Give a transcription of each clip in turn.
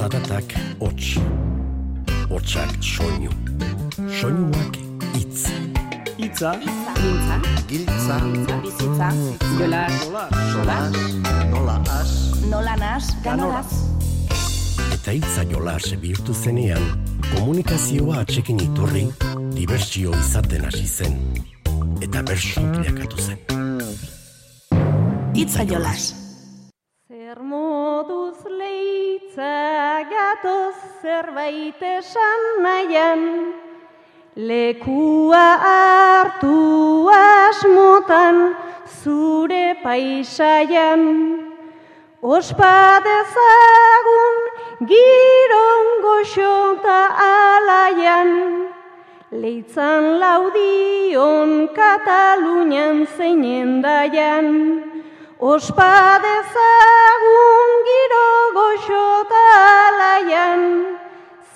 Zaratak hots, hotsak soinu, soinuak itz. Itza, Giltza, Giltza, bizitza, jolas, solas, nola as, nola nas, ganoraz. Eta hitza jolas bihurtu zenean, komunikazioa atxekin iturri, dibertsio izaten hasi zen. Eta bersu bilakatu zen. Itza jolas. Leitza gatoz zerbait esan nahian, lekua hartu asmotan zure paisaian. Ospa dezagun girongo xota alaian, leitzan laudion Katalunian zeinen daian. Ospa dezagun giro goxota alaian,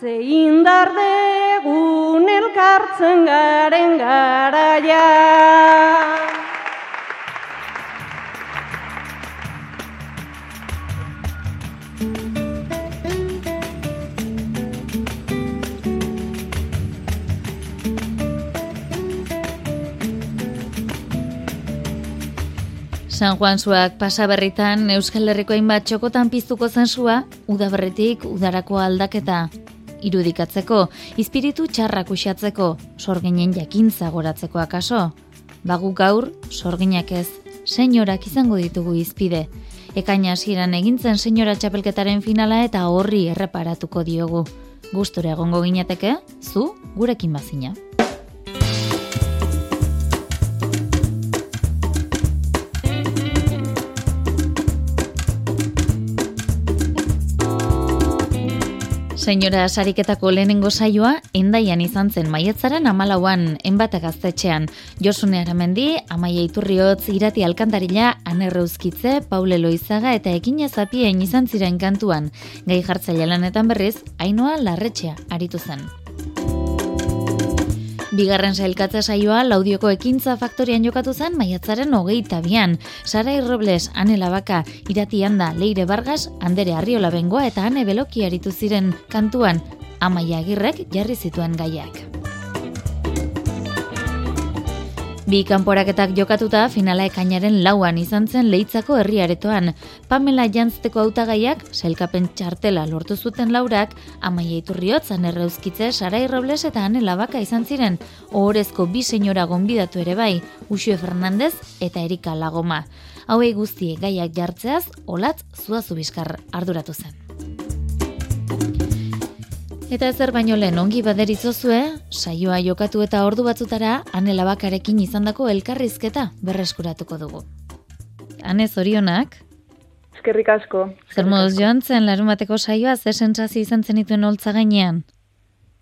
ze indar degun elkartzen garen garaian. San Juan zuak pasaberritan Euskal Herriko hainbat txokotan piztuko zen sua, udaberritik udarako aldaketa irudikatzeko, izpiritu txarrak usatzeko, sorginen jakintza goratzeko akaso. Bagu gaur, sorginak ez, senyorak izango ditugu izpide. Ekaina hasieran egintzen senyora txapelketaren finala eta horri erreparatuko diogu. Gustura egongo ginateke, zu gurekin bazina. Senyora sariketako lehenengo saioa, endaian izan zen maietzaren amalauan, enbata gaztetxean. Josune Aramendi, Amaia Iturriotz, Irati Alkantarila, Anerreuzkitze, Paule Loizaga eta Ekine Zapien izan ziren kantuan. Gai jartzaile lanetan berriz, Ainoa Larretxea aritu zen. Bigarren sailkatza saioa laudioko ekintza faktorian jokatu zen maiatzaren hogeita bian. Sarai Robles, Ane Labaka, Irati Anda, Leire Vargas, Andere Arriola Bengoa eta Ane Beloki aritu ziren kantuan, Amaia Agirrek jarri zituen gaiak. Bi kanporaketak jokatuta finala ekainaren lauan izan zen leitzako herriaretoan. Pamela jantzteko hautagaiak selkapen txartela lortu zuten laurak, amaia iturriotz, anerreuzkitze, Sarai Robles eta Ane Labaka izan ziren, ohorezko bi senyora gonbidatu ere bai, Uxue Fernandez eta Erika Lagoma. Hauei guztie gaiak jartzeaz, olatz zuazu bizkar arduratu zen. Eta ezer baino lehen ongi baderitzozue, saioa jokatu eta ordu batzutara Ane Labakarekin izandako elkarrizketa berreskuratuko dugu. Ane zorionak, Eskerrik asko. zer moduz joan zen larun bateko saioa, ze sentsazio izan zenituen holtza gainean?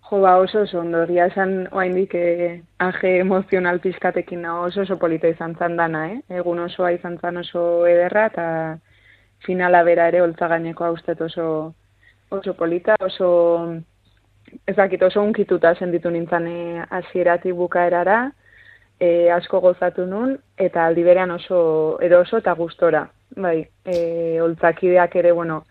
Jo, ba, oso oso ondo, egia esan oaindik eh, aje emozional pizkatekin nago oso oso polita izan zan dana, eh? Egun osoa izan zan oso ederra eta finala bera ere holtza gaineko haustet oso oso polita, oso ez dakit oso unkituta sentitu nintzen eh, hasieratik bukaerara, e, asko gozatu nun, eta aldi berean oso edo oso eta gustora. Bai, e, holtzakideak ere, bueno,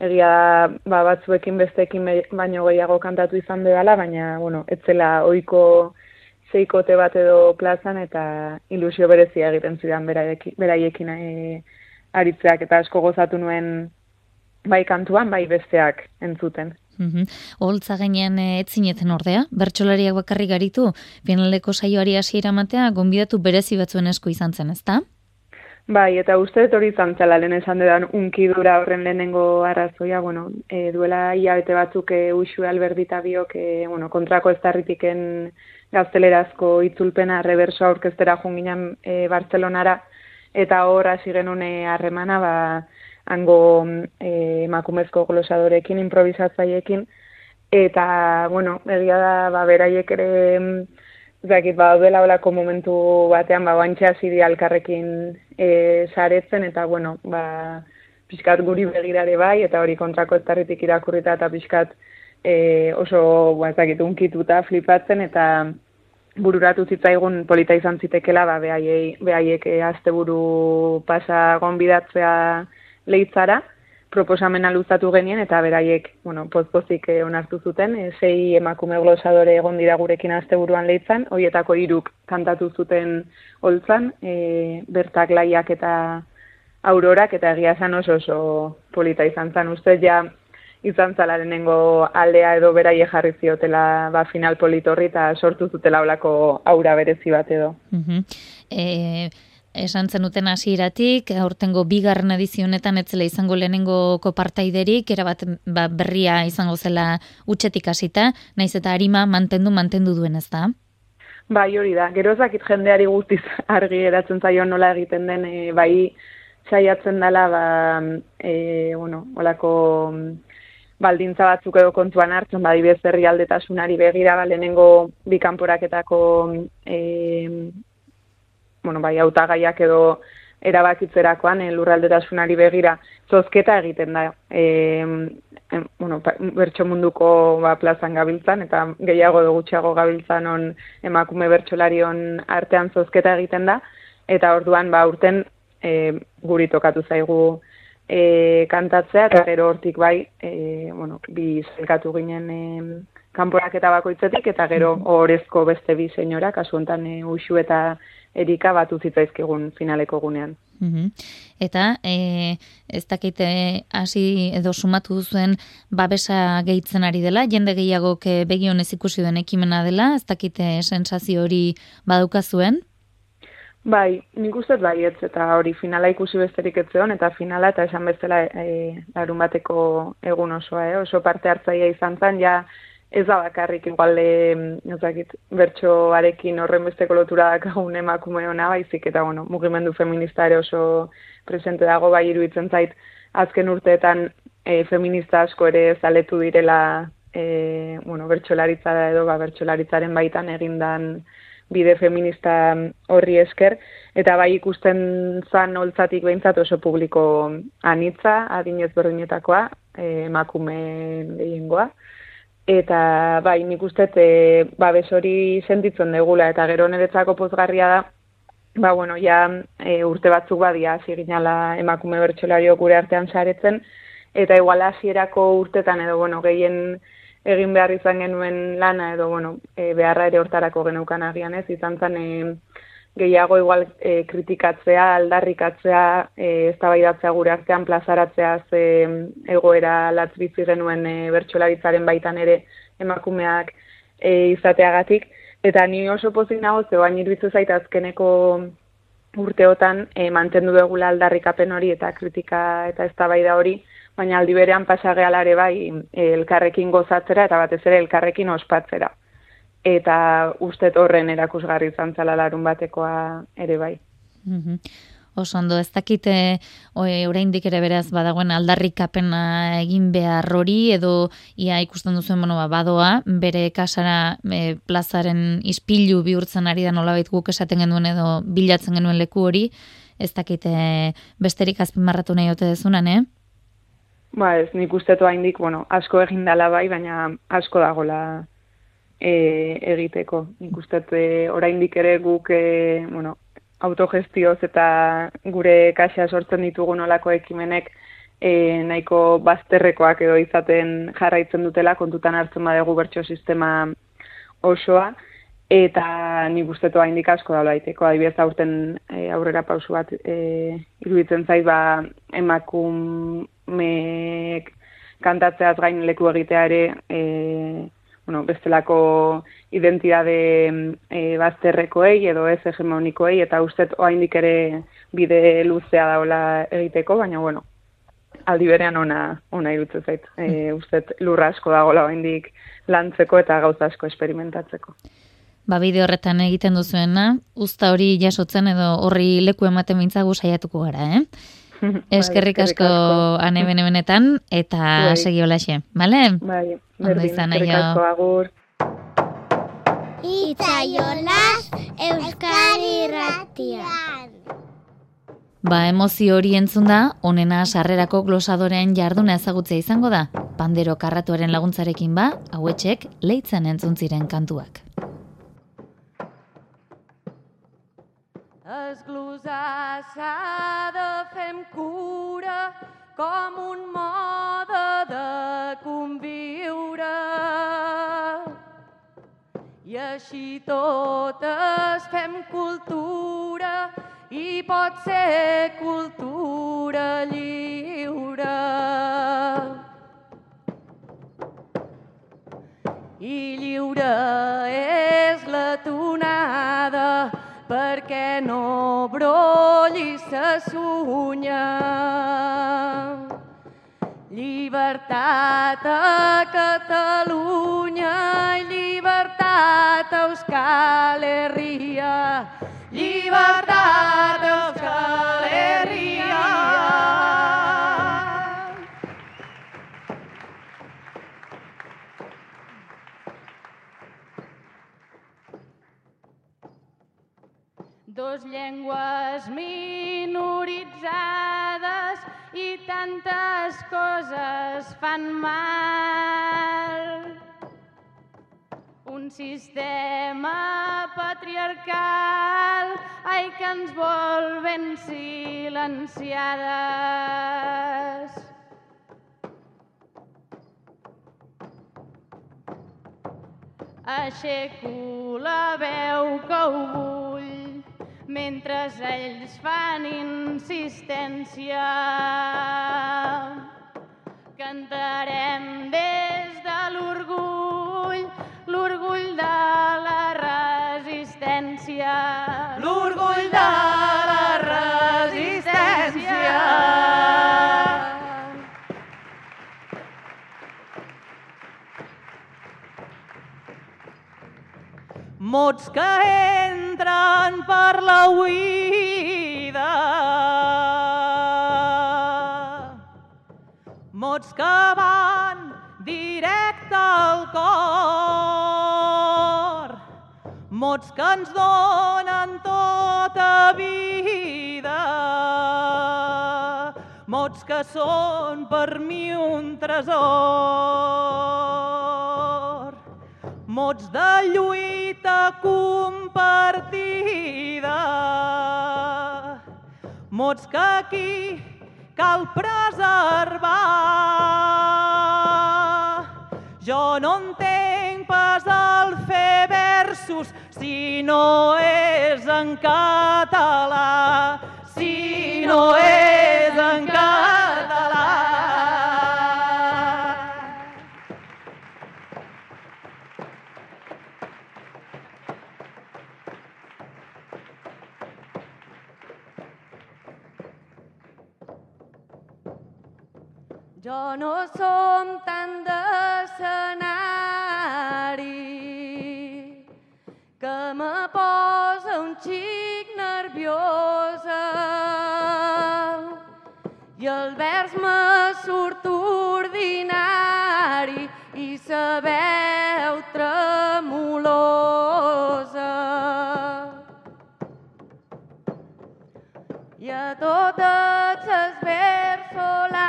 egia da, ba, batzuekin besteekin be- baino gehiago kantatu izan bedala, baina, bueno, etzela ohiko zeikote bat edo plazan eta ilusio berezia egiten zidan beraiekin, beraiekin e, aritzeak eta asko gozatu nuen bai kantuan, bai besteak entzuten. Mhm. Holtza gainean eh, ez zineten ordea, bertsolariak bakarrik garitu, finaleko saioari hasiera ematea, gonbidatu berezi batzuen esku izan zen, ezta? Bai, eta uste dut hori izan zela lehen esan dudan unkidura horren lehenengo arrazoia, bueno, e, duela hilabete batzuk e, Uxue Albertita biok, e, bueno, kontrako ez darritiken gaztelerazko itzulpena reverso aurkeztera junginan e, Bartzelonara, eta hor hasi genuen harremana, ba, hango e, emakumezko glosadorekin, improvisatzaiekin, eta, bueno, egia da, ba, beraiek ere, mm, ez dakit, ba, dela olako momentu batean, ba, bantxe hasi dira elkarrekin e, saretzen, eta, bueno, ba, pixkat guri begirare bai, eta hori kontrako ez irakurrita, eta pixkat e, oso, ba, ez dakit, unkituta, flipatzen, eta bururatu zitzaigun polita izan zitekela, ba, behaiei, behaiek e, asteburu pasa gonbidatzea leitzara, proposamena luzatu genien eta beraiek, bueno, pozpozik eh, onartu zuten, e, sei emakume glosadore egon dira gurekin asteburuan leitzan, hoietako hiruk kantatu zuten holtzan, e, bertak laiak eta aurorak eta egia esan oso oso polita izan zen. Uste ja izan zala lehenengo aldea edo beraie jarri ziotela ba, final politorri eta sortu zutela olako aura berezi bat edo. Uh esan zenuten hasieratik aurtengo bigarren edizionetan etzela izango lehenengo kopartaiderik, erabat ba, berria izango zela utxetik hasita, naiz eta harima mantendu mantendu duen ez da? Bai, hori da. Gero ezakit jendeari guztiz argi eratzen zaio nola egiten den, e, bai saiatzen dela, ba, e, bueno, olako baldintza batzuk edo kontuan hartzen, bai bez aldetasunari begira, ba, lehenengo bikanporaketako e, bueno, bai, autagaiak edo erabakitzerakoan e, lurraldetasunari begira zozketa egiten da. E, e, bueno, bertso munduko ba, plazan gabiltzan, eta gehiago edo gutxiago gabiltzan on emakume bertsolarion artean zozketa egiten da, eta orduan ba, urten e, guri tokatu zaigu e, kantatzea, eta gero hortik bai, e, bueno, bi zelkatu ginen e, kanporak eta bakoitzetik, eta gero horrezko beste bi senyora, kasu honetan e, usu eta erika batu zitzaizkigun finaleko gunean. Mm Eta e, ez dakite hasi edo sumatu duzuen babesa gehitzen ari dela, jende gehiagok begionez ikusi duen ekimena dela, ez dakite sensazio hori baduka zuen? Bai, nik uste bai eta hori finala ikusi besterik ez eta finala eta esan bezala e, larun bateko egun osoa, eh? oso parte hartzaia izan zen, ja ez da bakarrik igual ezakit bertsoarekin horren besteko lotura dakagun emakume ona baizik eta bueno, mugimendu feminista ere oso presente dago bai iruditzen zait azken urteetan e, feminista asko ere zaletu direla e, bueno, bertsolaritza da edo ba, bertsolaritzaren baitan egindan bide feminista horri esker, eta bai ikusten zan holtzatik behintzat oso publiko anitza, adinez berdinetakoa, e, emakume gehiengoa, Eta bai, nik uste e, babes hori sentitzen degula eta gero niretzako pozgarria da, ba bueno, ja e, urte batzuk badia hasi ginala emakume bertsolario gure artean saretzen. Eta igual hasierako urtetan edo bueno, gehien egin behar izan genuen lana edo bueno, e, beharra ere hortarako geneukan agian ez, izan zen e, gehiago igual e, kritikatzea, aldarrikatzea, e, eztabaidatzea gure artean plazaratzea ze egoera latz bizi genuen e, bertsolaritzaren baitan ere emakumeak e, izateagatik. Eta ni oso pozik nago ze bain iruditu zait azkeneko urteotan e, mantendu dugula aldarrikapen hori eta kritika eta eztabaida hori baina aldi berean pasagealare bai e, elkarrekin gozatzera eta batez ere elkarrekin ospatzera eta ustet horren erakusgarri izan zala larun batekoa ere bai. Mm Oso ondo, ez dakite oraindik ere beraz badagoen aldarrikapena egin behar hori edo ia ikusten duzuen bueno, ba, badoa, bere kasara e, plazaren ispilu bihurtzen ari da nolabait guk esaten genuen edo bilatzen genuen leku hori, ez dakite besterik azpimarratu nahi ote dezunan, eh? Ba ez, nik ustetu haindik, bueno, asko egin dala bai, baina asko dagola e, egiteko. Nik e, oraindik ere guk e, bueno, autogestioz eta gure kaxa sortzen ditugun olako ekimenek e, nahiko bazterrekoak edo izaten jarraitzen dutela kontutan hartzen badegu bertso sistema osoa eta nik ustetu haindik asko da laiteko. Adibidez aurten e, aurrera pausu bat e, iruditzen zait ba emakumeek kantatzeaz gain leku egitea ere e, bueno, bestelako identitate e, bazterrekoei edo ez hegemonikoei eta ustet oraindik ere bide luzea daola egiteko, baina bueno, aldi berean ona ona irutzen zait. E, ustet lurra asko dagoela oraindik lantzeko eta gauza asko esperimentatzeko. Ba, bide horretan egiten duzuena, usta hori jasotzen edo horri leku ematen mintzagu saiatuko gara, eh? Eskerrik asko ane benetan eta bai. segi holaxe, bale? Bai, berdin, eskerrik asko agur. Itzaiolas Euskari Ratian. Ba, emozio hori entzun da, onena sarrerako glosadorean jarduna ezagutzea izango da. Pandero karratuaren laguntzarekin ba, hauetxek leitzen entzun ziren kantuak. Esglosar s'ha de fer cura com un mode de conviure. I així totes fem cultura i pot ser cultura lliure. I lliure és la tonada perquè no brolli sa sunya. Llibertat a Catalunya, llibertat a Euskal Herria, llibertat a Euskal Herria. Dos llengües minoritzades i tantes coses fan mal. Un sistema patriarcal, ai, que ens vol ben silenciades. Aixeco la veu que ho vull mentre ells fan insistència. Cantarem des de l'orgull, l'orgull de la resistència. L'orgull de la resistència. mots que entren per la oïda. Mots que van directe al cor. Mots que ens donen tota vida. Mots que són per mi un tresor mots de lluita compartida, mots que aquí cal preservar. Jo no entenc pas el fer versos si no és en català, si no és en català. Xic nerviosa i el vers me surt ordinari i sa veu tremolosa. i a totes les versolaris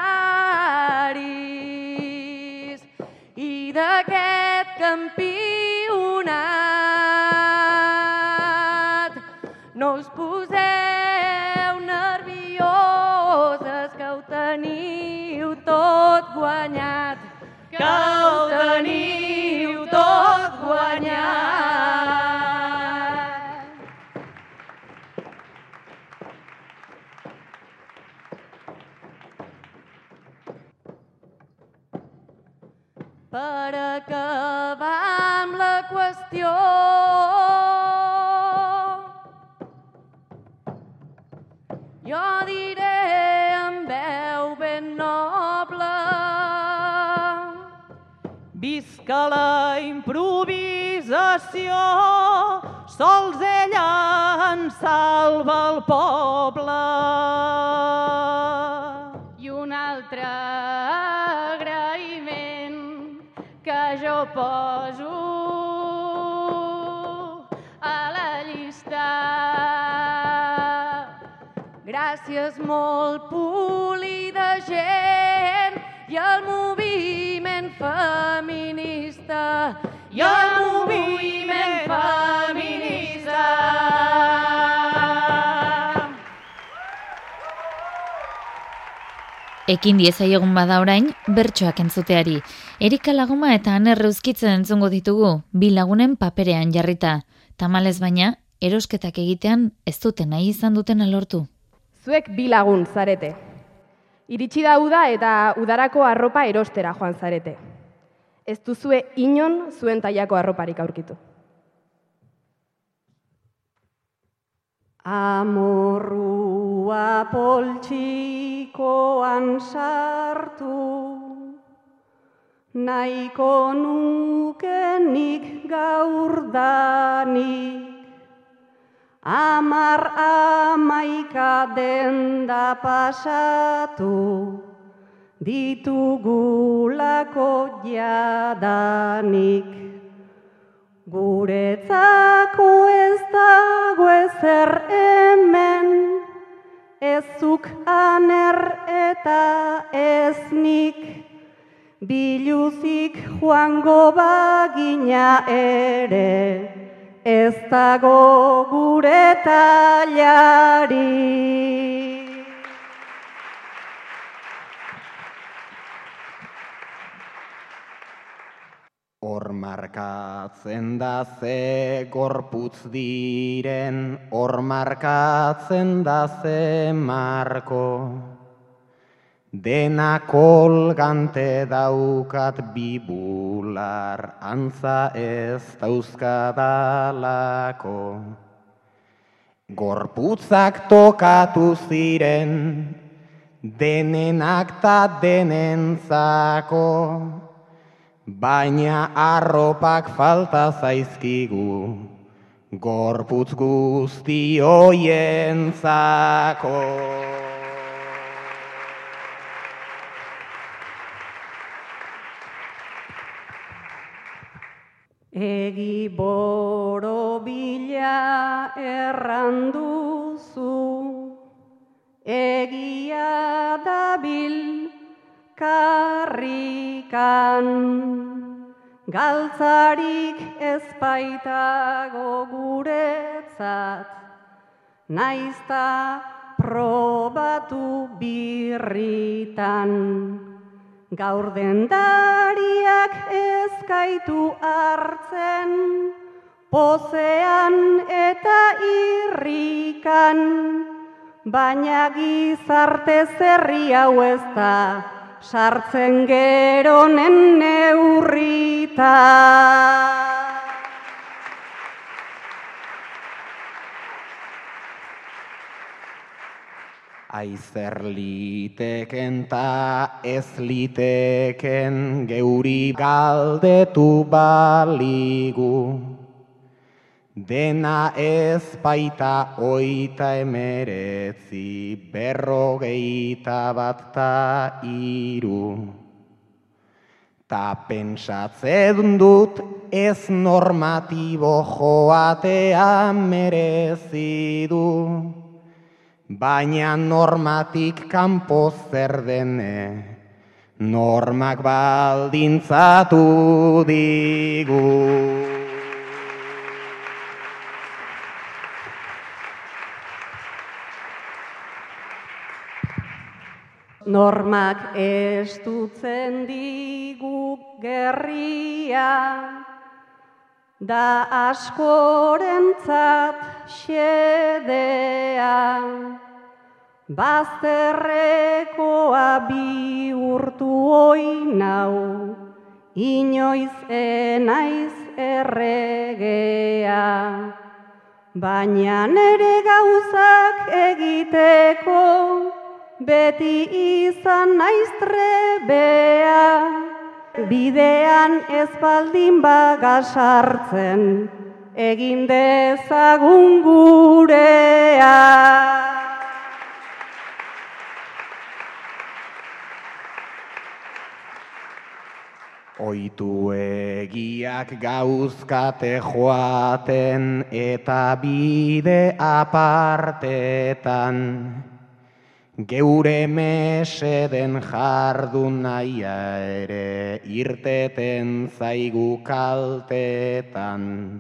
i d'aquest campionat poseu nervioses que ho teniu tot guanyat. Que ho teniu tot guanyat Visca la improvisació, sols ella en salva el poble. i un altre agraïment que jo poso a la llista. Gràcies molt polida gent i el moviment feminista i el moviment feminista. Ekin diezaiogun bada orain, bertsoak entzuteari. Erika laguma eta anerre uzkitzen entzungo ditugu, bi lagunen paperean jarrita. Tamalez baina, erosketak egitean ez duten nahi izan duten alortu. Zuek bi lagun zarete. Iritsi da uda eta udarako arropa erostera joan zarete. Ez duzue inon zuen tailako arroparik aurkitu. Amorrua poltsikoan sartu, nahiko nukenik gaurdanik, amar amaika denda pasatu, ditugulako jadanik. Guretzako ez dago ezer hemen, ezuk aner eta ez nik, biluzik joango bagina ere, ez dago gure talari. Hor markatzen da ze gorputz diren, hor markatzen da ze marko. Dena kolgante daukat bibular, antza ez dauzkadalako. Gorputzak tokatu ziren, denenak ta denentzako. Baina arropak falta zaizkigu, gorputz guzti hoientzako. Egi boro bila erranduzu, egia dabil karrikan. Galtzarik ezpaitago guretzat, naizta probatu birritan. Gaur dendariak ezkaitu hartzen, pozean eta irrikan, baina gizarte zerri hau ez da, sartzen geronen neurrita. Aizer liteken ta ez liteken geuri galdetu baligu. Dena ez baita oita emeretzi berrogeita bat ta iru. Ta pentsatzen dut ez normatibo joatea merezi du. Baina normatik kanpo zer dene, normak baldintzatu digu. Normak estutzen digu gerria, da askorentzat xedea. Bazterrekoa bi urtu oinau, inoiz enaiz erregea. Baina nere gauzak egiteko, beti izan naiz trebea, bidean ez baldin baga sartzen, egin dezagun gurea. Oitu egiak gauzkate joaten eta bide apartetan. Geure meseden jardun naia ere irteten zaigu kaltetan.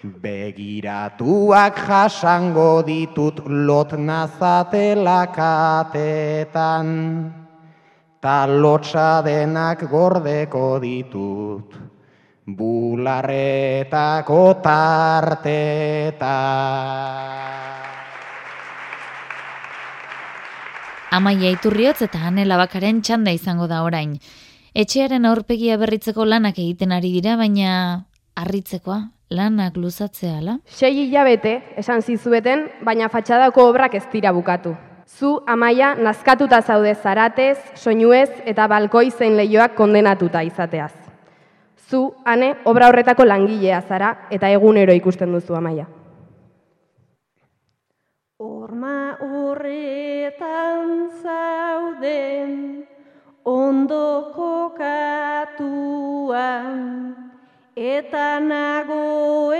Begiratuak jasango ditut lot nazatela katetan, ta lotxa denak gordeko ditut, bularretako tartetan. Amaia Iturriotz eta Anela Bakaren txanda izango da orain. Etxearen aurpegia berritzeko lanak egiten ari dira, baina harritzekoa, lanak luzatzea, la? Sei hilabete, esan zizueten, baina fatxadako obrak ez dira bukatu. Zu, amaia, nazkatuta zaude zaratez, soinuez eta balkoi zein lehioak kondenatuta izateaz. Zu, ane, obra horretako langilea zara eta egunero ikusten duzu amaia. Horretan zauden ondo kokatuan eta nagoenean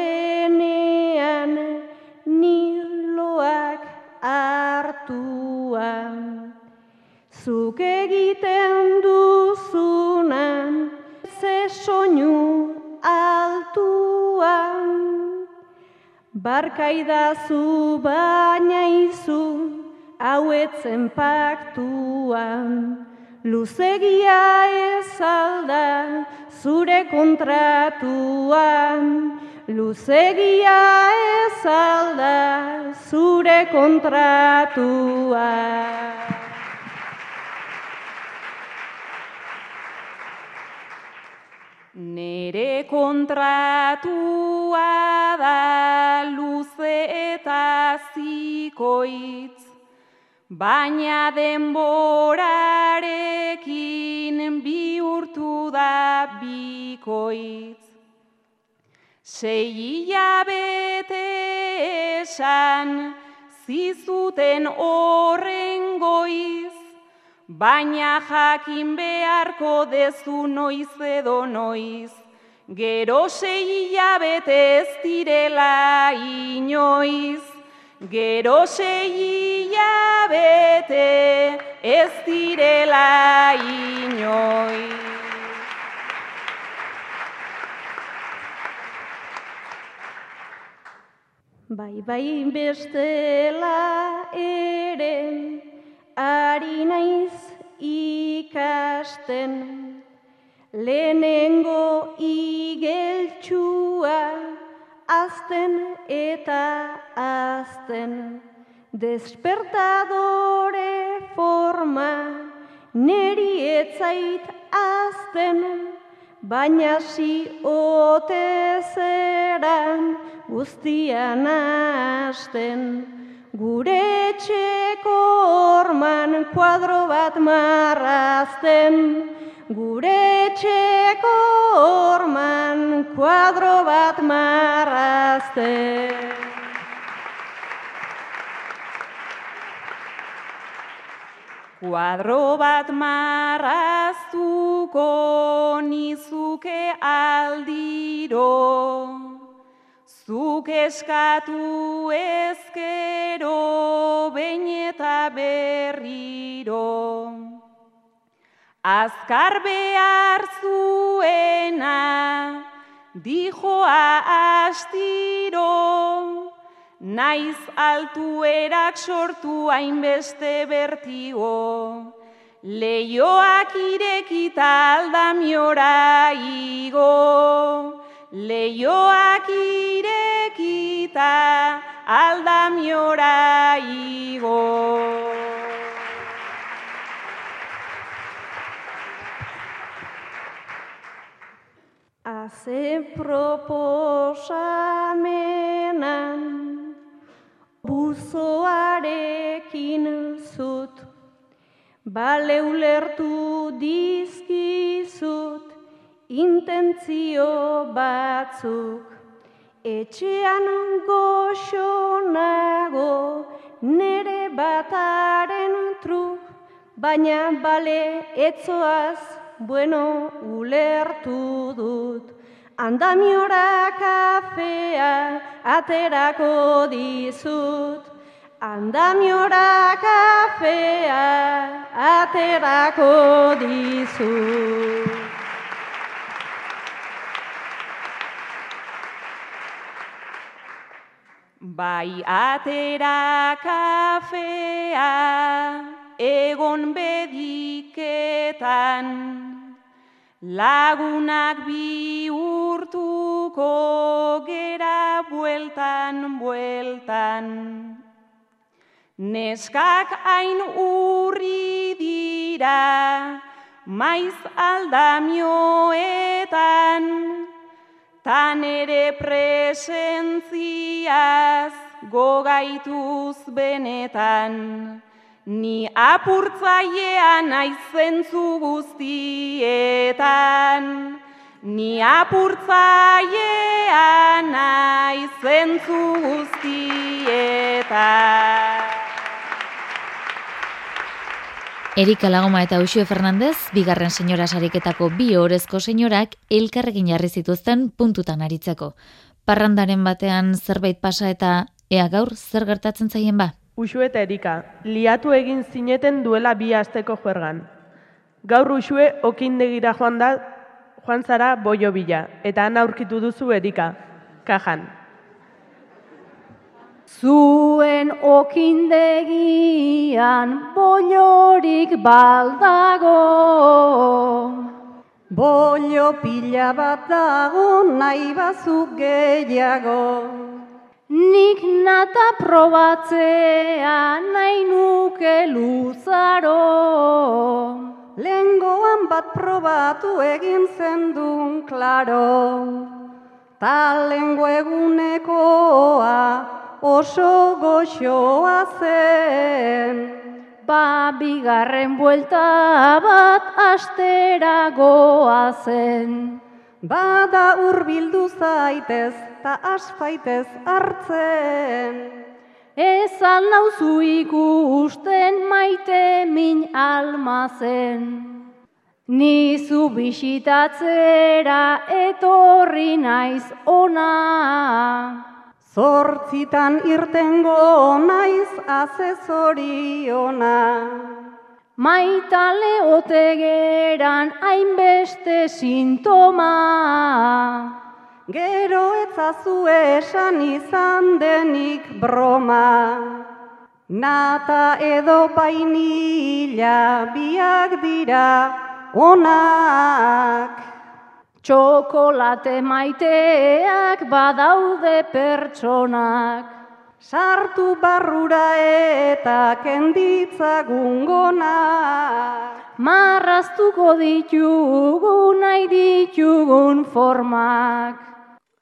niloak hartuan. Zuk egiten duzunan ze soinu altuan. Barkaidazu baina izu hauetzen paktuan. Luzegia ez alda zure kontratuan. Luzegia ez alda zure kontratuan. Nere kontratua da luze eta zikoitz, baina denborarekin bihurtu da bikoitz. Sei hilabete esan zizuten horren goiz, baina jakin beharko dezu noiz edo noiz. Gero sei hilabete ez direla inoiz, gero sei hilabete ez direla inoiz. Bai, bai, bestela ere, ari naiz ikasten, lehenengo igeltsua, azten eta azten, despertadore forma, neri etzait azten, baina si ote zeran guztian hasten. Gure etxeko orman kuadro bat marrazten, gure etxeko orman kuadro bat marrazten. Kuadro bat marraztuko nizuke aldiro, zuk eskatu ezkero behin eta berriro. Azkar behar zuena, dijoa astiro, naiz altuerak sortu hainbeste bertigo. Leioak irekita aldamiora igo, leioak irekita aldamiora igo. Haze proposamenan buzoarekin zut, bale ulertu dizkizut intentzio batzuk. Etxean goxonago nere bataren truk, baina bale etzoaz bueno ulertu dut. Andamiora kafea aterako dizut. Andamiora kafea aterako dizut. Bai atera kafea egon bediketan, lagunak bi urtuko gera bueltan, bueltan. Neskak hain urri dira, maiz aldamioetan, tan ere presentziaz gogaituz benetan, ni apurtzailean aizentzu guztietan, ni apurtzailean aizentzu guztietan. Erika Lagoma eta Uxue Fernandez, bigarren senyora sariketako bi orezko senyorak elkarrekin jarri zituzten puntutan aritzeko. Parrandaren batean zerbait pasa eta ea gaur zer gertatzen zaien ba? Uxue eta Erika, liatu egin zineten duela bi asteko juergan. Gaur Uxue okindegira joan da joan zara boio bila, eta han aurkitu duzu Erika, kajan. Zuen okindegian bollorik baldago. Bollo pila bat dago nahi bazuk gehiago. Nik nata probatzea nahi nuke luzaro. Lengoan bat probatu egin zendun klaro. Ta lengo egunekoa oso goxoa zen. Ba, bigarren buelta bat astera goa zen. Bada urbildu zaitez, ta asfaitez hartzen. Ez alnauzu ikusten maite min almazen. Nizu bisitatzera etorri naiz ona. Zortzitan irtengo naiz azezoriona. Maitale otegeran hainbeste sintoma. Gero etzazu esan izan denik broma. Nata edo painila biak dira onak. Txokolate maiteak badaude pertsonak. Sartu barrura eta kenditzagun gonak. Marraztuko ditugu nahi ditugun formak.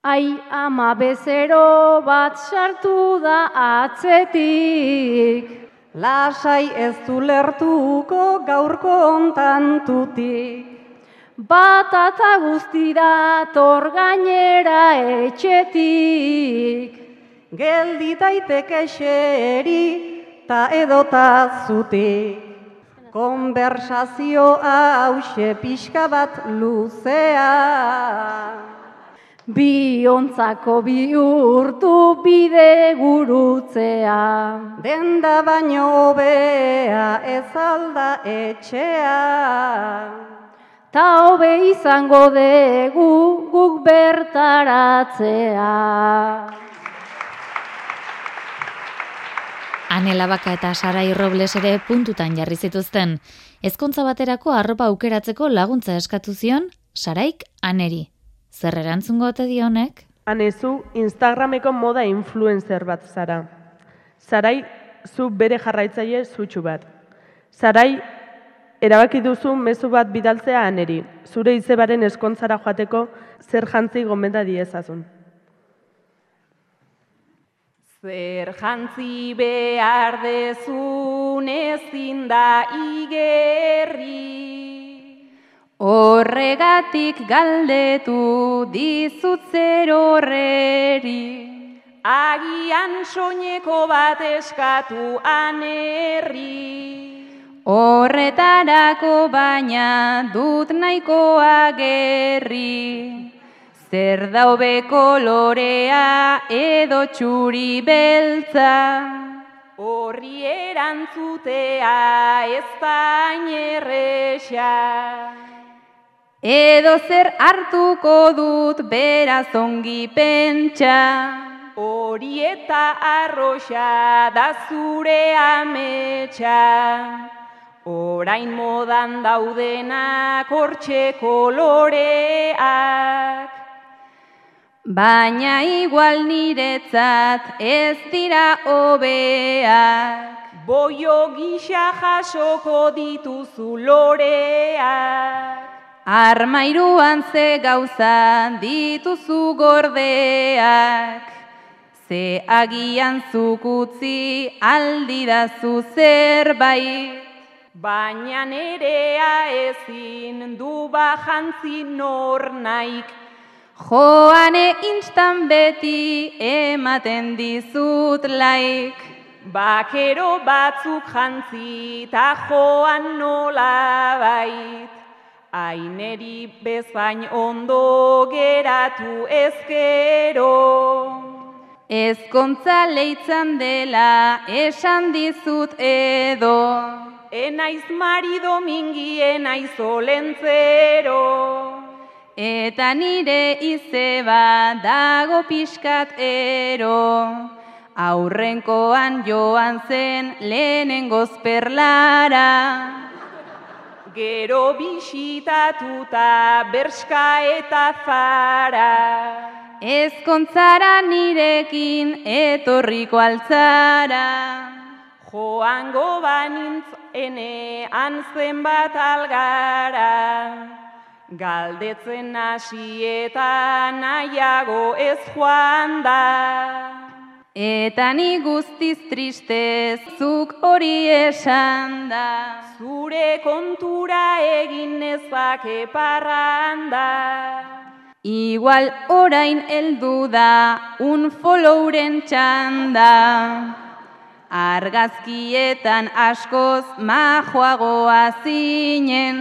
Ai ama bezero bat sartu da atzetik. Lasai ez du lertuko gaurko ontantutik. Batata guzti dator gainera etxetik. Geldi daiteke xeri ta edota zutik. Konversazio hause pixka bat luzea. Biontzako bihurtu bide gurutzea. Denda baino bea ez alda etxea. Ta hobe izango dugu guk bertaratzea. Anela Baka eta Sarai Robles ere puntutan jarri zituzten. Ezkontza baterako arropa aukeratzeko laguntza eskatu zion Saraik Aneri. Zer erantzungo ote dionek? Anezu Instagrameko moda influencer bat zara. Sarai zu bere jarraitzaile zutxu bat. Sarai erabaki duzu mezu bat bidaltzea aneri, zure izebaren eskontzara joateko zer jantzi gomenda diezazun. Zer jantzi behar dezun ezin da igerri. Horregatik galdetu dizut zer horreri. Agian soineko bat eskatu anerri. Horretarako baina dut nahikoa gerri. Zer daube kolorea edo txuri beltza. Horri erantzutea ez da inerresa. Edo zer hartuko dut beraz ongi pentsa. hori eta arroxa da zure ametsa. Orain modan daudenak hortxe koloreak. Baina igual niretzat ez dira hobeak. Boio gisa jasoko dituzu loreak. Armairuan ze gauza dituzu gordeak. Ze agian zukutzi aldidazu zerbait. Baina nerea ezin du bajantzi nor naik. Joane instan beti ematen dizut laik. Bakero batzuk jantzi ta joan nola bait. Aineri bezain ondo geratu ezkero. Ezkontza leitzan dela esan dizut edo. Enaiz mari domingi enaiz olentzero. Eta nire izeba dago pixkat ero. Aurrenkoan joan zen lehenengoz perlara. Gero bisitatuta berska eta zara. Ezkontzara nirekin etorriko altzara. Joango banintz enean zenbat algara. Galdetzen hasi eta nahiago ez joan da. Eta ni guztiz tristez zuk hori esan da. Zure kontura egin nezake parranda. Igual orain heldu da un followren txanda. Argazkietan askoz majoagoa zinen.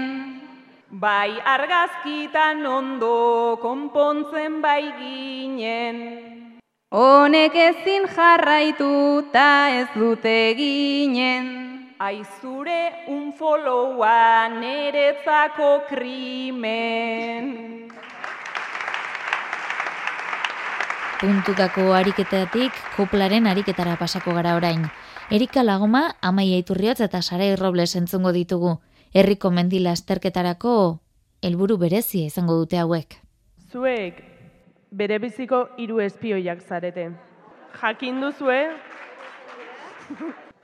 Bai argazkitan ondo konpontzen bai ginen. Honek ezin jarraitu ta ez dute ginen. Aizure un followa neretzako krimen. Puntutako ariketatik koplaren ariketara pasako gara orain. Erika Lagoma, Amaia Iturriotz eta Sarai Robles entzungo ditugu. Herriko mendila esterketarako helburu berezia izango dute hauek. Zuek bere biziko hiru espioiak zarete. Jakin duzue,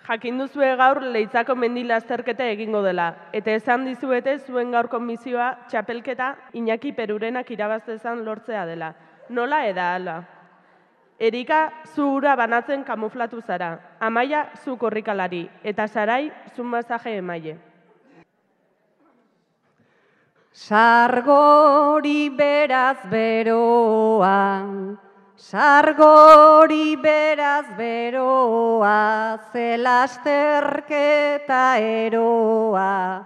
jakin duzue gaur leitzako mendila azterketa egingo dela. Eta esan dizuete zuen gaurko misioa txapelketa Iñaki Perurenak irabaztezan lortzea dela. Nola eda ala? Erika zu ura banatzen kamuflatu zara. Amaia zu korrikalari. Eta sarai zu masaje emaile. Sargori beraz beroa, sargori beraz beroa, zelasterketa eroa,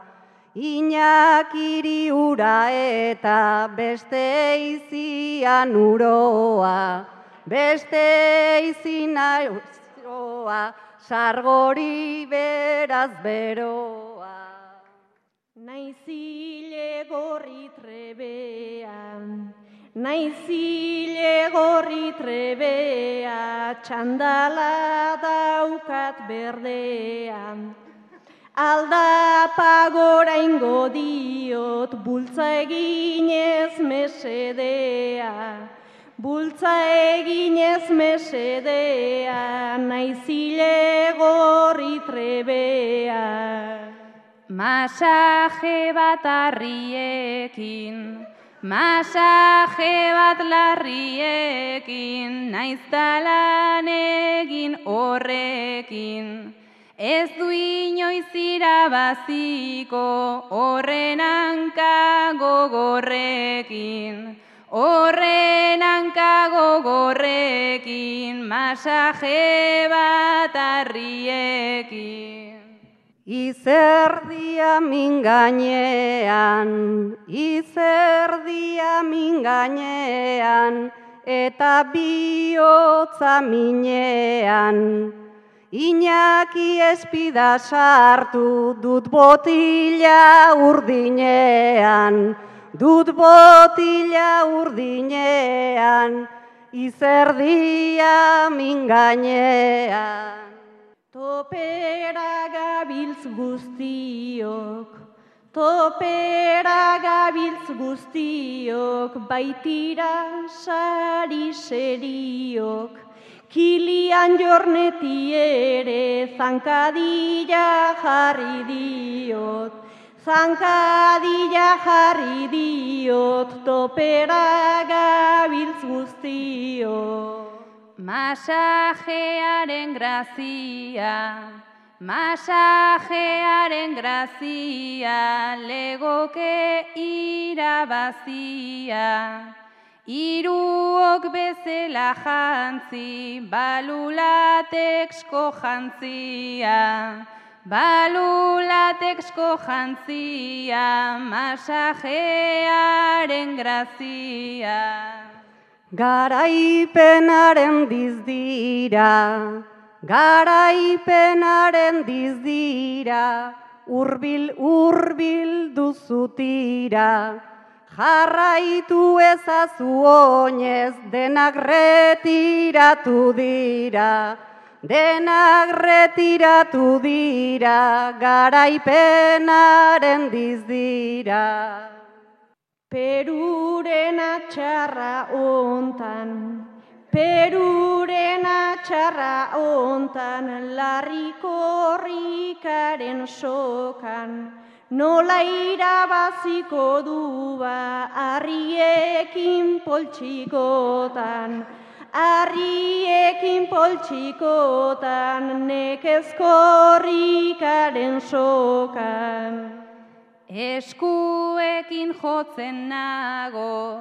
inakiri ura eta beste izian uroa, beste izina uroa, sargori beraz beroa. Naizile gorri trebean, naizile gorri trebea, txandala daukat berdean. Aldapa gora ingo diot, bultza eginez mesedea. Bultza eginez mesedea, naizile gorri trebea. Masaje bat arriekin, masaje bat larriekin, naiz talan egin horrekin. Ez du inoiz irabaziko horren hanka gogorrekin. Horren hanka gogorrekin, masaje bat arriekin. Izerdia min gainean, izerdia min gainean, eta bihotza minean. Iñaki espida sartu dut botila urdinean, dut botila urdinean, izerdia mingainean. Topera gabiltz guztiok, topera gabiltz guztiok, baitira sari seriok, kilian jorneti ere zankadila jarri diot, zankadila jarri diot, topera gabiltz guztiok. Masajearen grazia, masajearen grazia, legoke irabazia. Iruok bezela jantzi, balulatexko jantzia. Balulatexko jantzia, masajearen grazia. Garaipenaren dizdira, garaipenaren dizdira, urbil urbil duzutira, jarraitu ezazu oinez denak retiratu dira, denak retiratu dira, garaipenaren dizdira. Peruren atxarra ontan, Peruren atxarra ontan, larrikorrikaren sokan, nola irabaziko du ba, arriekin poltsikotan, arriekin poltsikotan, nekezkorrikaren sokan. Eskuekin jotzen nago,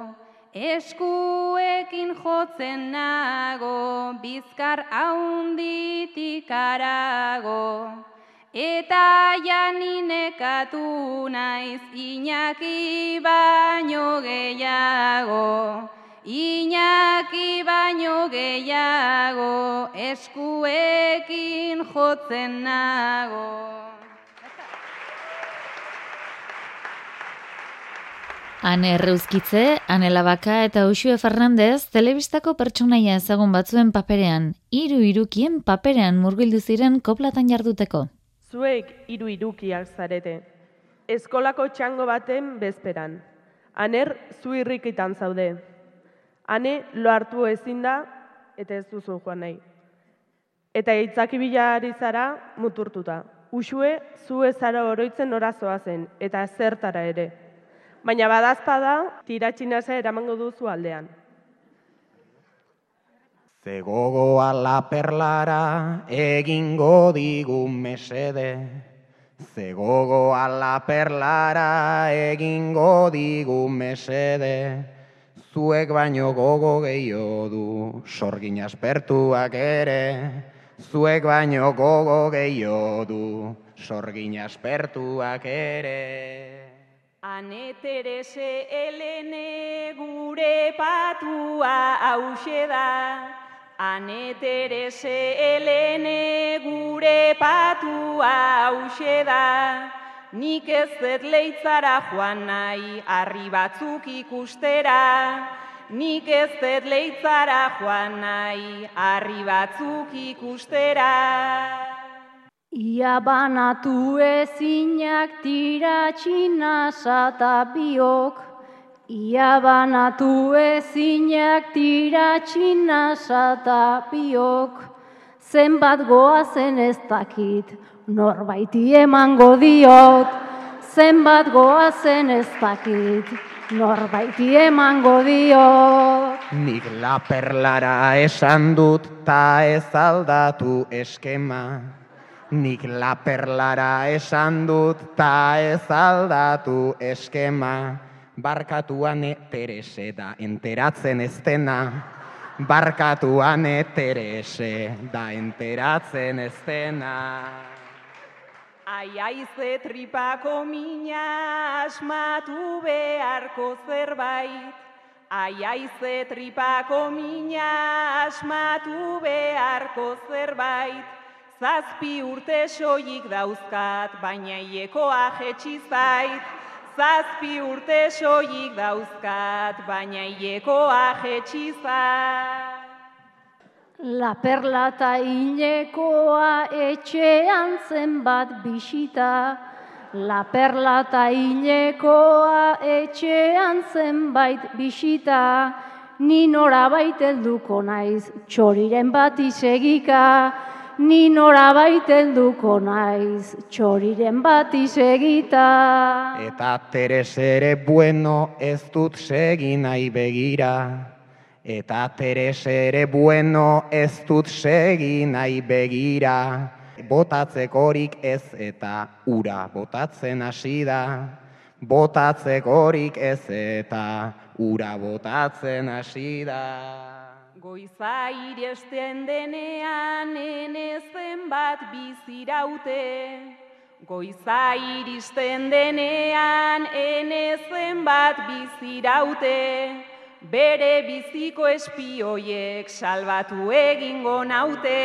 eskuekin jotzen nago, bizkar haunditik arago. Eta janinekatu naiz inaki baino gehiago, inaki baino gehiago, eskuekin jotzen nago. Ane Erreuzkitze, Ane Labaka eta Uxue Fernandez telebistako pertsonaia ezagun batzuen paperean, hiru irukien paperean murgildu ziren koplatan jarduteko. Zuek hiru irukiak zarete. Eskolako txango baten bezperan. Aner zu irrikitan zaude. Ane lo hartu ezin da eta ez duzu joan nahi. Eta itzaki bilari zara muturtuta. Uxue zu ezara oroitzen orazoa zen eta zertara ere. Baina badazpada tiratxinasa eramango duzu aldean. Zegogoa la perlara egingo digu mesede. Zegogoa la perlara egingo digu mesede. Zuek baino gogo gehiago du, sorgin aspertuak ere. Zuek baino gogo gehiago du, sorgin aspertuak ere. Ane Terese Elene gure patua hause da. Ane Terese Elene gure patua hause da. Nik ez dut leitzara joan nahi, harri batzuk ikustera. Nik ez dut leitzara joan nahi, harri batzuk ikustera. Ia banatu ezinak tiratxina sata biok, Ia banatu ezinak tiratxina sata biok, Zenbat goazen ez dakit, norbaiti emango diot, Zenbat goazen ez dakit, norbaiti emango diot. Nik la perlara esan dut ta ez aldatu eskema. Nik la perlara esan dut ta ez aldatu eskema. Barkatuan Terese da enteratzen ez dena. Barkatuan Terese da enteratzen ez dena. Ai, aize tripako mina asmatu beharko zerbait. Ai, aize tripako mina asmatu beharko zerbait. Zazpi urte soilik dauzkat, baina iekoa jetxi zait. Zazpi urte soilik dauzkat, baina hilekoa jetxizat. La perla eta hilekoa etxean zenbat bisita. La perla eta hilekoa etxean zenbait bisita. Ni norabait helduko naiz txoriren bat isegika. Ni norabait helduko naiz txoriren bat isegita. Eta Teres ere bueno ez dut segi nahi begira. Eta Teres ere bueno ez dut segi nahi begira. Botatzekorik ez eta ura botatzen hasi da. Botatzekorik ez eta ura botatzen hasi da. Goiza iresten denean ene zenbat biziraute. Goiza iristen denean ene zenbat biziraute. Bere biziko espioiek salbatu egingo naute.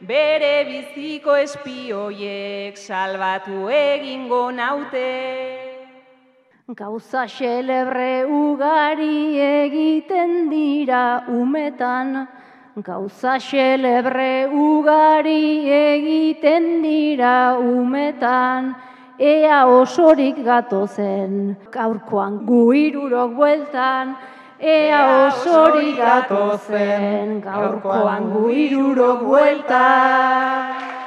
Bere biziko espioiek salbatu egingo naute. Gauza xelebre ugari egiten dira umetan, Gauza xelebre ugari egiten dira umetan, Ea osorik gatozen, gaurkoan gu irurok bueltan, Ea osorik gatozen, gaurkoan gu irurok bueltan.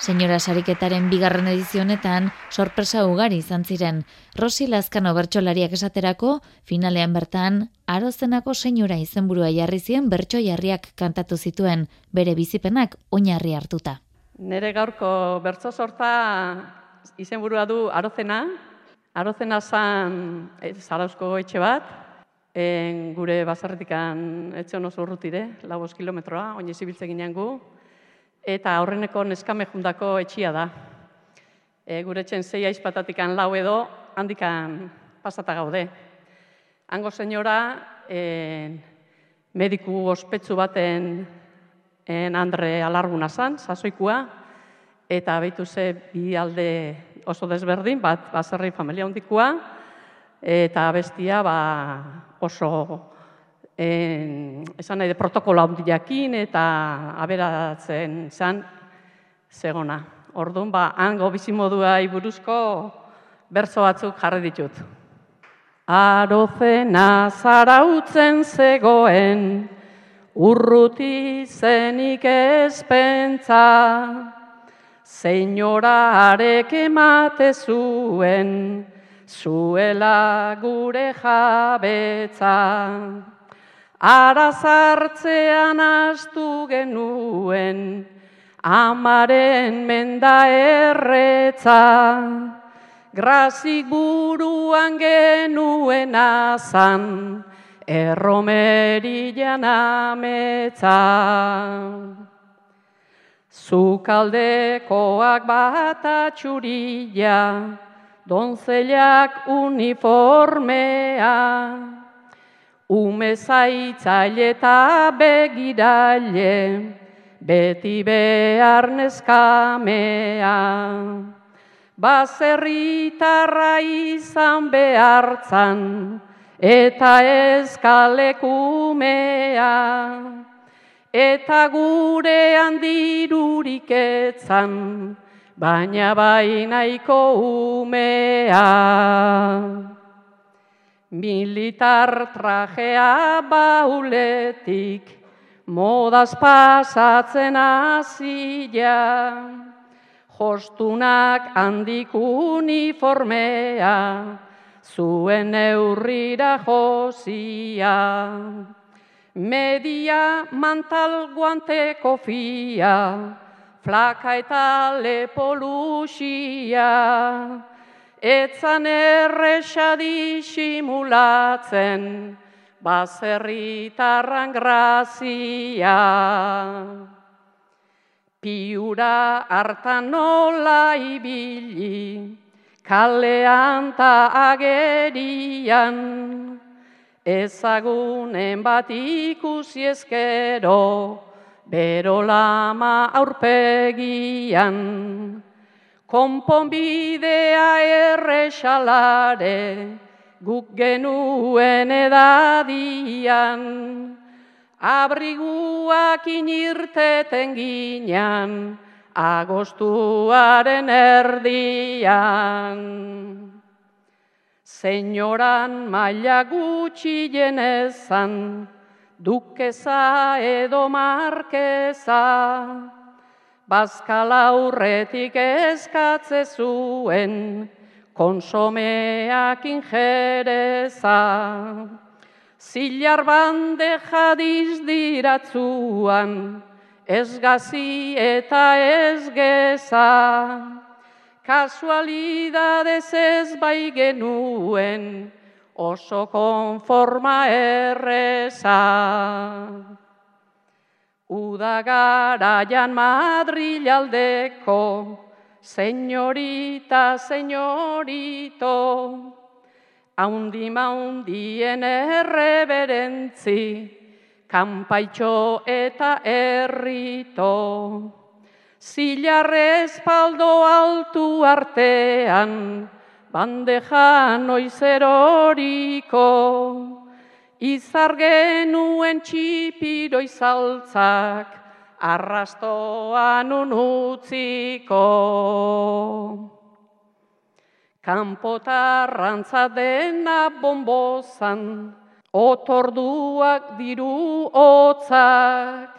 Senyora Sariketaren bigarren edizionetan sorpresa ugari izan ziren. Rosi Lazkano bertsolariak esaterako, finalean bertan, arozenako senyora izenburua jarri zien bertso jarriak kantatu zituen, bere bizipenak oinarri hartuta. Nere gaurko bertso sorta izenburua du arozena. Arozena zan e, zarauzko etxe bat, en, gure bazarretikan etxe hono urrutire, labos kilometroa, oin izibiltze ginean gu, eta aurreneko neskame jundako etxia da. E, gure etxen zei aizpatatikan lau edo, handikan pasata gaude. Hango senyora, e, mediku ospetsu baten en Andre alarguna zan, sasoikua, eta behitu ze bi alde oso desberdin, bat baserri familia hondikua, eta bestia ba, oso en, esan nahi de protokola handiakin eta aberatzen zan zegona. Orduan, ba, hango bizimodua buruzko berzo batzuk jarri ditut. Arozena zarautzen zegoen, urruti zenik ezpentza, Señorarek emate zuen, zuela gure jabetza. Ara zartzean astu genuen, amaren menda erretza. Grazik buruan genuen azan, erromerian ametza. Zukaldekoak bat atxurila, donzelak uniformea, ume zaitzaile eta begiraile, beti behar neskamea. Baserritarra izan behartzan, eta eskalekumea eta gure handirurik etzan, baina bainaiko umea. Militar trajea bauletik, modaz pasatzen azila, jostunak handik uniformea, zuen eurrira josia. Media mantal guante kofia, flaka eta lepoluxia, etzan erresa disimulatzen, baserritarran grazia. Piura hartan nola ibili, kalean ta agerian, ezagunen bat ikusi ezkero, bero lama aurpegian. Konponbidea erresalare, guk genuen edadian, abriguak inirteten ginean, agostuaren erdian. Senyoran maila gutxi jenezan, dukeza edo markeza, bazkala urretik eskatze zuen, konsomeak injereza. Zilar bande jadiz diratzuan, ez gazi eta ez geza. Kasualidadez ez bai genuen, oso konforma erreza. Uda garaian Madril aldeko, senyorita, senyorito, haundi maundien erreberentzi, kanpaitxo eta errito. Zilarrez paldo altu artean, bandeja noiz eroriko, izar genuen txipiro izaltzak, arrastoan unutziko. Kanpotarrantza dena bombozan, otorduak diru hotzak,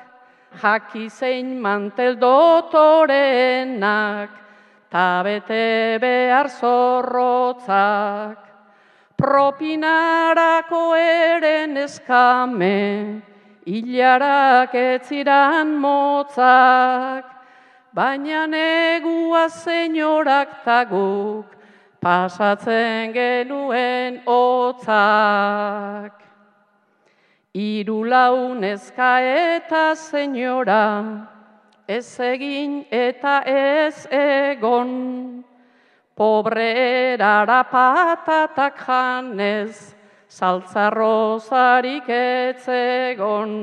jakizein mantel dotorenak, ta bete behar zorrotzak. Propinarako eren eskame, hilarak etziran motzak, baina negua senyorak taguk, pasatzen genuen hotzak. Iru launezka eta senyora, ez egin eta ez egon, pobre erara patatak janez, saltzarrozarik etzegon.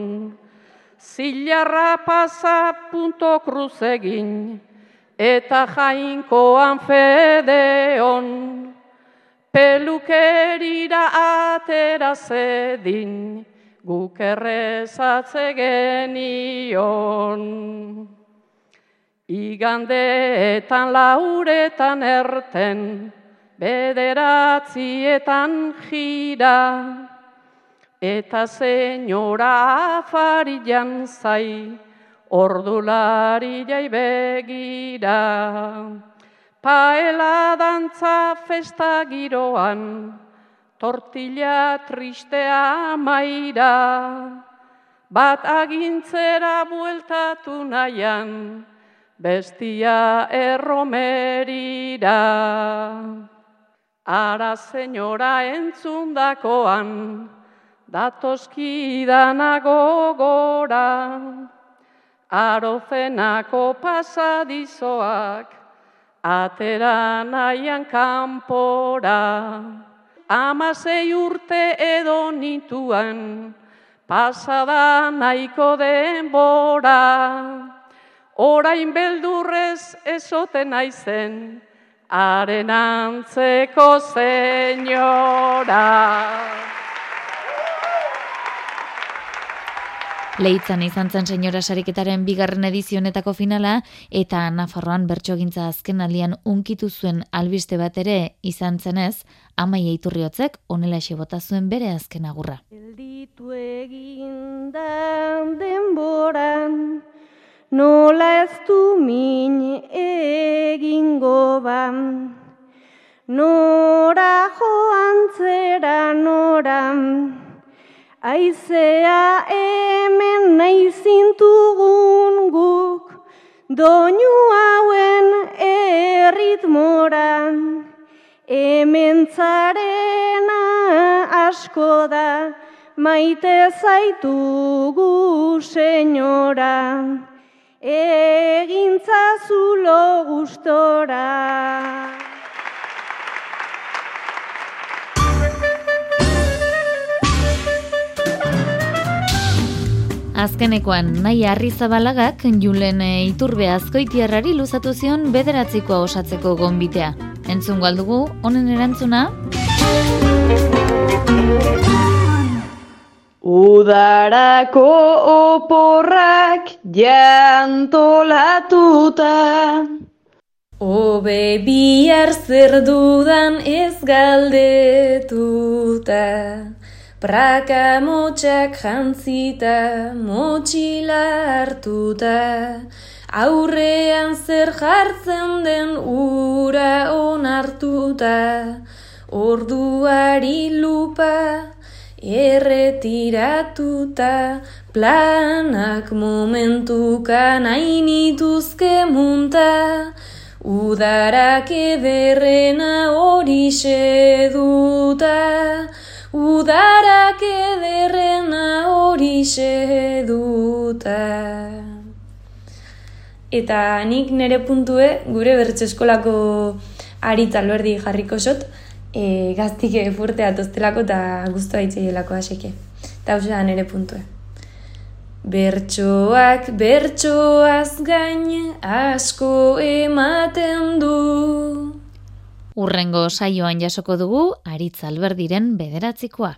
Zilarra pasa punto cruz egin, eta jainkoan fedeon, pelukerira atera zedin, guk errezatze genion. Igandeetan lauretan erten, bederatzietan jira, eta senyora afarian zai, ordulari jai begira. Paela dantza festa giroan, tortilla tristea maira, bat agintzera bueltatu nahian, bestia erromerira. Ara senyora entzundakoan, datoskidanago gora, arozenako pasadizoak, atera nahian kanpora. Amasei urte edo nituan, pasada nahiko denbora. Orain beldurrez ezoten naizen, haren antzeko senyora. Leitzan izan zen senyora sariketaren bigarren edizionetako finala eta Nafarroan bertsogintza azken aldian unkitu zuen albiste bat ere izan zenez, amai eiturriotzek onela bota zuen bere azken agurra. Elditu egindan denboran, nola ez du min egingo ban, nora joan zera noran, Aizea hemen nahi zintugun guk, doinu hauen erritmoran, hemen zarena asko da, maite zaitugu senyora, egintza zulo gustora. Azkenekoan, nahi harri zabalagak Julen Iturbe azkoitiarrari luzatu zion bederatzikoa osatzeko gonbitea. Entzun galdugu, honen erantzuna? Udarako oporrak jantolatuta. Obe bihar zer dudan ez galdetuta. Praka motxak jantzita, motxila hartuta. Aurrean zer jartzen den ura onartuta. Orduari lupa erretiratuta Planak momentuka nahi nituzke munta. Udarak ederrena hori seduta Udarak ederrena hori seduta Eta nik nire puntue gure bertso eskolako aritz alberdi jarriko sot, e, gaztik fuerte atoztelako eta guztu haitzeielako aseke. Eta hau nire puntue. Bertsoak bertsoaz gain asko ematen du. Urrengo saioan jasoko dugu Aritz Alberdiren bederatzikoa.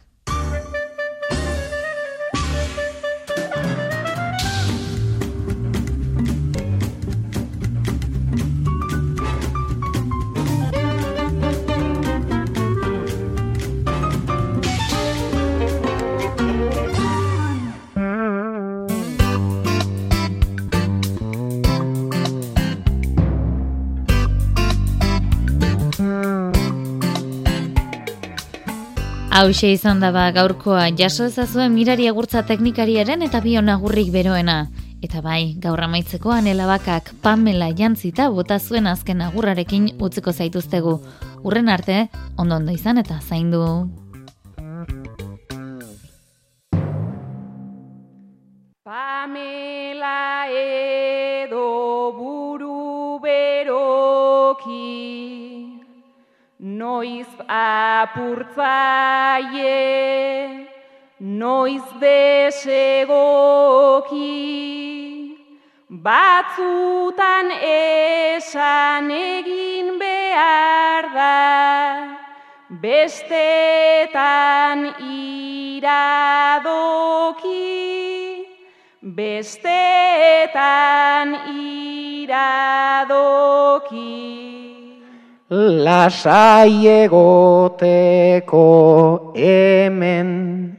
Hauxe izan da ba gaurkoa jaso ezazue mirari agurtza teknikariaren eta bion agurrik beroena. Eta bai, gaur amaitzeko anelabakak Pamela jantzita bota zuen azken agurrarekin utziko zaituztegu. Urren arte, ondo ondo izan eta zaindu. Pamela edo buru beroki Noiz apurtzaie, noiz desegoki, batzutan esan egin behar da, bestetan iradoki, bestetan iradoki lasai egoteko hemen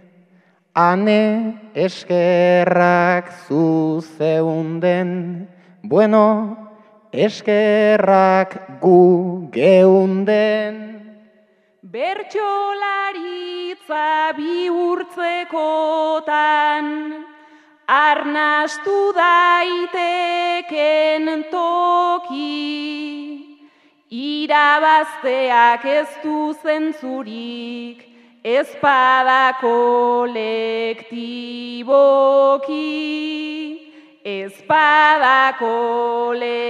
ane eskerrak zu zeunden. Bueno eskerrak gu geunden. Bertsolaritza bihurtzekotan arnastu daiteken toki Irabazteak ez du zentzurik, ez pada kolektiboki, ez pada kolektiboki.